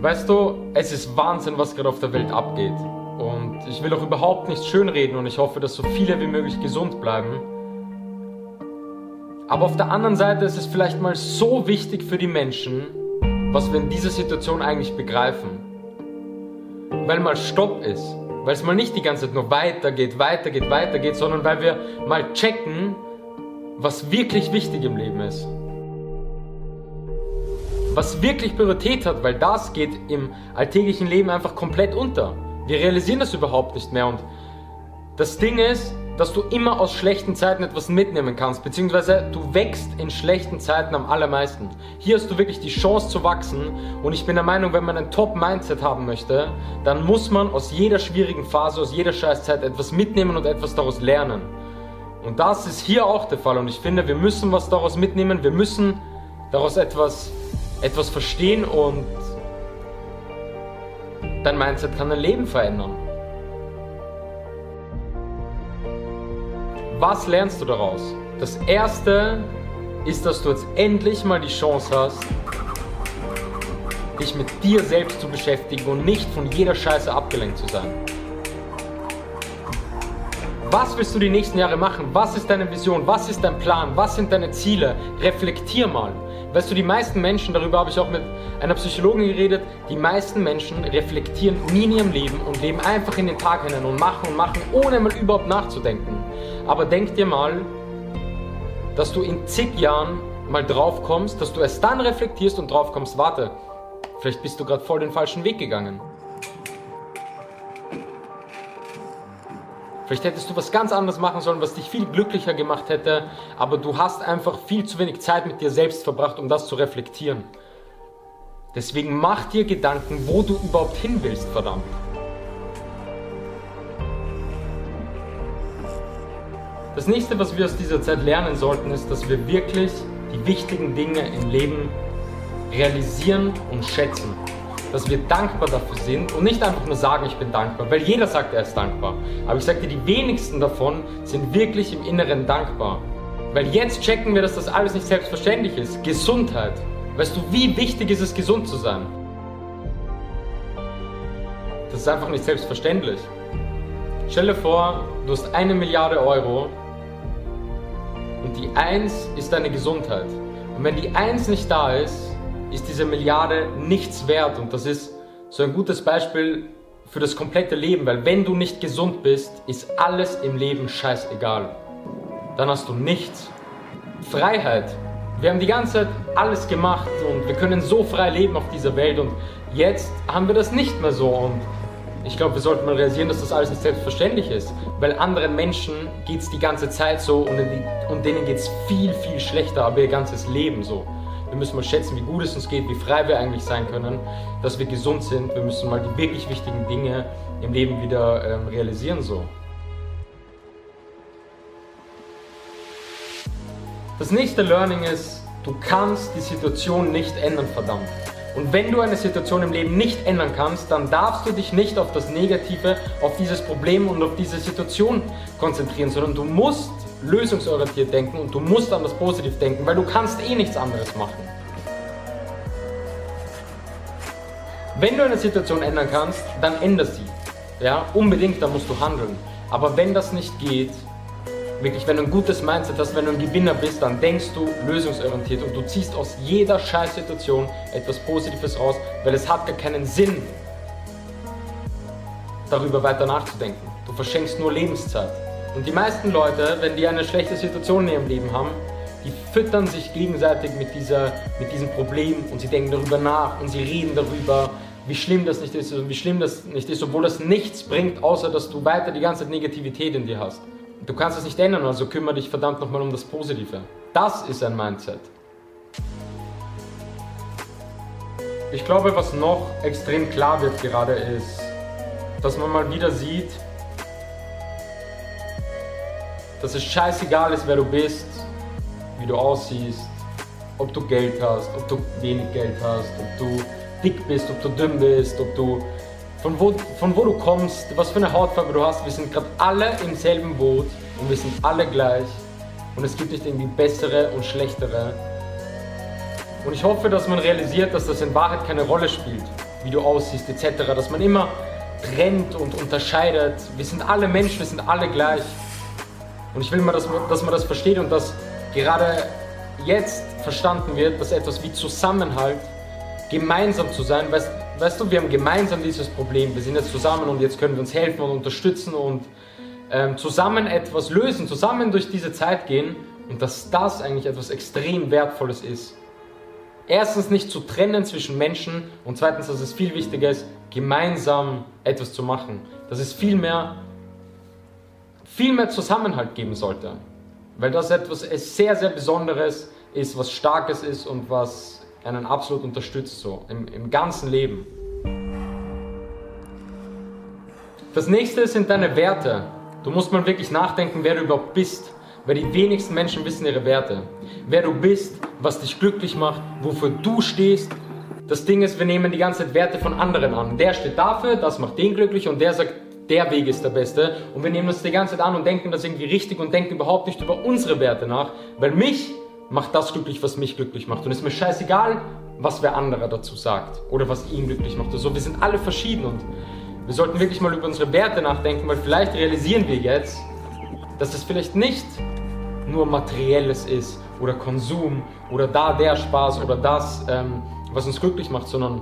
Weißt du, es ist Wahnsinn, was gerade auf der Welt abgeht. Und ich will auch überhaupt nicht schönreden und ich hoffe, dass so viele wie möglich gesund bleiben. Aber auf der anderen Seite ist es vielleicht mal so wichtig für die Menschen, was wir in dieser Situation eigentlich begreifen. Weil mal Stopp ist. Weil es mal nicht die ganze Zeit nur weitergeht, weitergeht, weitergeht, sondern weil wir mal checken, was wirklich wichtig im Leben ist was wirklich Priorität hat, weil das geht im alltäglichen Leben einfach komplett unter. Wir realisieren das überhaupt nicht mehr und das Ding ist, dass du immer aus schlechten Zeiten etwas mitnehmen kannst, beziehungsweise du wächst in schlechten Zeiten am allermeisten. Hier hast du wirklich die Chance zu wachsen und ich bin der Meinung, wenn man ein Top-Mindset haben möchte, dann muss man aus jeder schwierigen Phase, aus jeder Scheißzeit etwas mitnehmen und etwas daraus lernen. Und das ist hier auch der Fall und ich finde, wir müssen was daraus mitnehmen, wir müssen daraus etwas etwas verstehen und dein Mindset kann dein Leben verändern. Was lernst du daraus? Das erste ist, dass du jetzt endlich mal die Chance hast, dich mit dir selbst zu beschäftigen und nicht von jeder Scheiße abgelenkt zu sein. Was willst du die nächsten Jahre machen? Was ist deine Vision? Was ist dein Plan? Was sind deine Ziele? Reflektier mal. Weißt du, die meisten Menschen, darüber habe ich auch mit einer Psychologin geredet, die meisten Menschen reflektieren nie in ihrem Leben und leben einfach in den Tag hinein und machen und machen, ohne mal überhaupt nachzudenken. Aber denk dir mal, dass du in zig Jahren mal drauf kommst, dass du erst dann reflektierst und drauf kommst, warte, vielleicht bist du gerade voll den falschen Weg gegangen. Vielleicht hättest du was ganz anderes machen sollen, was dich viel glücklicher gemacht hätte, aber du hast einfach viel zu wenig Zeit mit dir selbst verbracht, um das zu reflektieren. Deswegen mach dir Gedanken, wo du überhaupt hin willst, verdammt. Das nächste, was wir aus dieser Zeit lernen sollten, ist, dass wir wirklich die wichtigen Dinge im Leben realisieren und schätzen dass wir dankbar dafür sind und nicht einfach nur sagen, ich bin dankbar, weil jeder sagt, er ist dankbar. Aber ich sagte, die wenigsten davon sind wirklich im Inneren dankbar. Weil jetzt checken wir, dass das alles nicht selbstverständlich ist. Gesundheit. Weißt du, wie wichtig ist es, gesund zu sein? Das ist einfach nicht selbstverständlich. Stell dir vor, du hast eine Milliarde Euro und die Eins ist deine Gesundheit. Und wenn die Eins nicht da ist, ist diese Milliarde nichts wert. Und das ist so ein gutes Beispiel für das komplette Leben, weil wenn du nicht gesund bist, ist alles im Leben scheißegal. Dann hast du nichts. Freiheit. Wir haben die ganze Zeit alles gemacht und wir können so frei leben auf dieser Welt und jetzt haben wir das nicht mehr so und ich glaube, wir sollten mal realisieren, dass das alles nicht selbstverständlich ist, weil anderen Menschen geht es die ganze Zeit so und, die, und denen geht es viel, viel schlechter, aber ihr ganzes Leben so. Wir müssen mal schätzen, wie gut es uns geht, wie frei wir eigentlich sein können, dass wir gesund sind. Wir müssen mal die wirklich wichtigen Dinge im Leben wieder ähm, realisieren. So. Das nächste Learning ist, du kannst die Situation nicht ändern, verdammt. Und wenn du eine Situation im Leben nicht ändern kannst, dann darfst du dich nicht auf das Negative, auf dieses Problem und auf diese Situation konzentrieren, sondern du musst lösungsorientiert denken und du musst an das Positiv denken, weil du kannst eh nichts anderes machen. Wenn du eine Situation ändern kannst, dann änder sie. Ja, unbedingt, dann musst du handeln. Aber wenn das nicht geht, wirklich, wenn du ein gutes Mindset hast, wenn du ein Gewinner bist, dann denkst du lösungsorientiert und du ziehst aus jeder Scheißsituation etwas Positives raus, weil es hat gar keinen Sinn, darüber weiter nachzudenken. Du verschenkst nur Lebenszeit. Und die meisten Leute, wenn die eine schlechte Situation in ihrem Leben haben, die füttern sich gegenseitig mit, dieser, mit diesem Problem und sie denken darüber nach und sie reden darüber, wie schlimm das nicht ist und wie schlimm das nicht ist, obwohl das nichts bringt, außer dass du weiter die ganze Negativität in dir hast. Du kannst es nicht ändern, also kümmere dich verdammt nochmal um das Positive. Das ist ein Mindset. Ich glaube, was noch extrem klar wird gerade ist, dass man mal wieder sieht, dass es scheißegal ist, wer du bist, wie du aussiehst, ob du Geld hast, ob du wenig Geld hast, ob du dick bist, ob du dünn bist, ob du von wo, von wo du kommst, was für eine Hautfarbe du hast. Wir sind gerade alle im selben Boot und wir sind alle gleich und es gibt nicht irgendwie bessere und schlechtere. Und ich hoffe, dass man realisiert, dass das in Wahrheit keine Rolle spielt. wie du aussiehst etc. Dass man immer trennt und unterscheidet. Wir sind alle Menschen, wir sind alle gleich. Und ich will mal, dass man, dass man das versteht und dass gerade jetzt verstanden wird, dass etwas wie Zusammenhalt, gemeinsam zu sein, weißt, weißt du, wir haben gemeinsam dieses Problem, wir sind jetzt zusammen und jetzt können wir uns helfen und unterstützen und ähm, zusammen etwas lösen, zusammen durch diese Zeit gehen und dass das eigentlich etwas extrem Wertvolles ist. Erstens nicht zu trennen zwischen Menschen und zweitens, dass es viel wichtiger ist, gemeinsam etwas zu machen. Dass es viel mehr, viel mehr Zusammenhalt geben sollte. Weil das etwas sehr, sehr Besonderes ist, was Starkes ist und was einen absolut unterstützt, so im, im ganzen Leben. Das nächste sind deine Werte. Du musst mal wirklich nachdenken, wer du überhaupt bist. Weil die wenigsten Menschen wissen ihre Werte. Wer du bist, was dich glücklich macht, wofür du stehst. Das Ding ist, wir nehmen die ganze Zeit Werte von anderen an. Der steht dafür, das macht den glücklich und der sagt, der Weg ist der beste. Und wir nehmen das die ganze Zeit an und denken das irgendwie richtig und denken überhaupt nicht über unsere Werte nach. Weil mich macht das glücklich, was mich glücklich macht. Und es ist mir scheißegal, was wer anderer dazu sagt oder was ihn glücklich macht. Also wir sind alle verschieden und wir sollten wirklich mal über unsere Werte nachdenken, weil vielleicht realisieren wir jetzt, dass es vielleicht nicht nur materielles ist oder Konsum oder da der Spaß oder das, ähm, was uns glücklich macht, sondern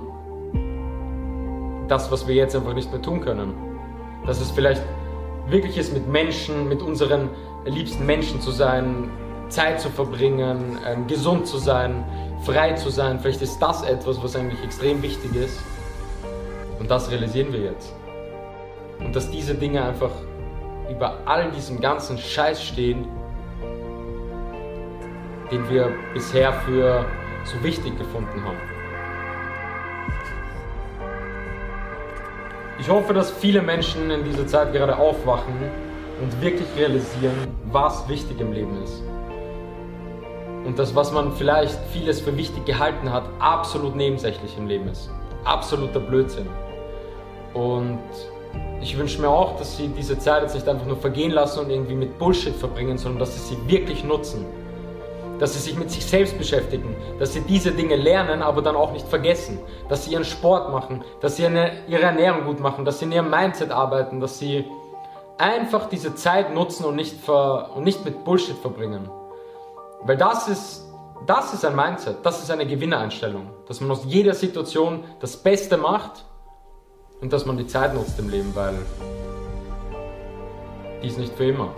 das, was wir jetzt einfach nicht mehr tun können. Dass es vielleicht wirklich ist, mit Menschen, mit unseren liebsten Menschen zu sein, Zeit zu verbringen, ähm, gesund zu sein, frei zu sein. Vielleicht ist das etwas, was eigentlich extrem wichtig ist. Und das realisieren wir jetzt. Und dass diese Dinge einfach über all diesem ganzen Scheiß stehen, den wir bisher für so wichtig gefunden haben. Ich hoffe, dass viele Menschen in dieser Zeit gerade aufwachen und wirklich realisieren, was wichtig im Leben ist. Und das, was man vielleicht vieles für wichtig gehalten hat, absolut nebensächlich im Leben ist. Absoluter Blödsinn. Und ich wünsche mir auch, dass sie diese Zeit jetzt nicht einfach nur vergehen lassen und irgendwie mit Bullshit verbringen, sondern dass sie sie wirklich nutzen. Dass sie sich mit sich selbst beschäftigen, dass sie diese Dinge lernen, aber dann auch nicht vergessen. Dass sie ihren Sport machen, dass sie eine, ihre Ernährung gut machen, dass sie in ihrem Mindset arbeiten, dass sie einfach diese Zeit nutzen und nicht, ver, und nicht mit Bullshit verbringen. Weil das ist, das ist ein Mindset, das ist eine Gewinnereinstellung. Dass man aus jeder Situation das Beste macht und dass man die Zeit nutzt im Leben, weil die ist nicht für immer.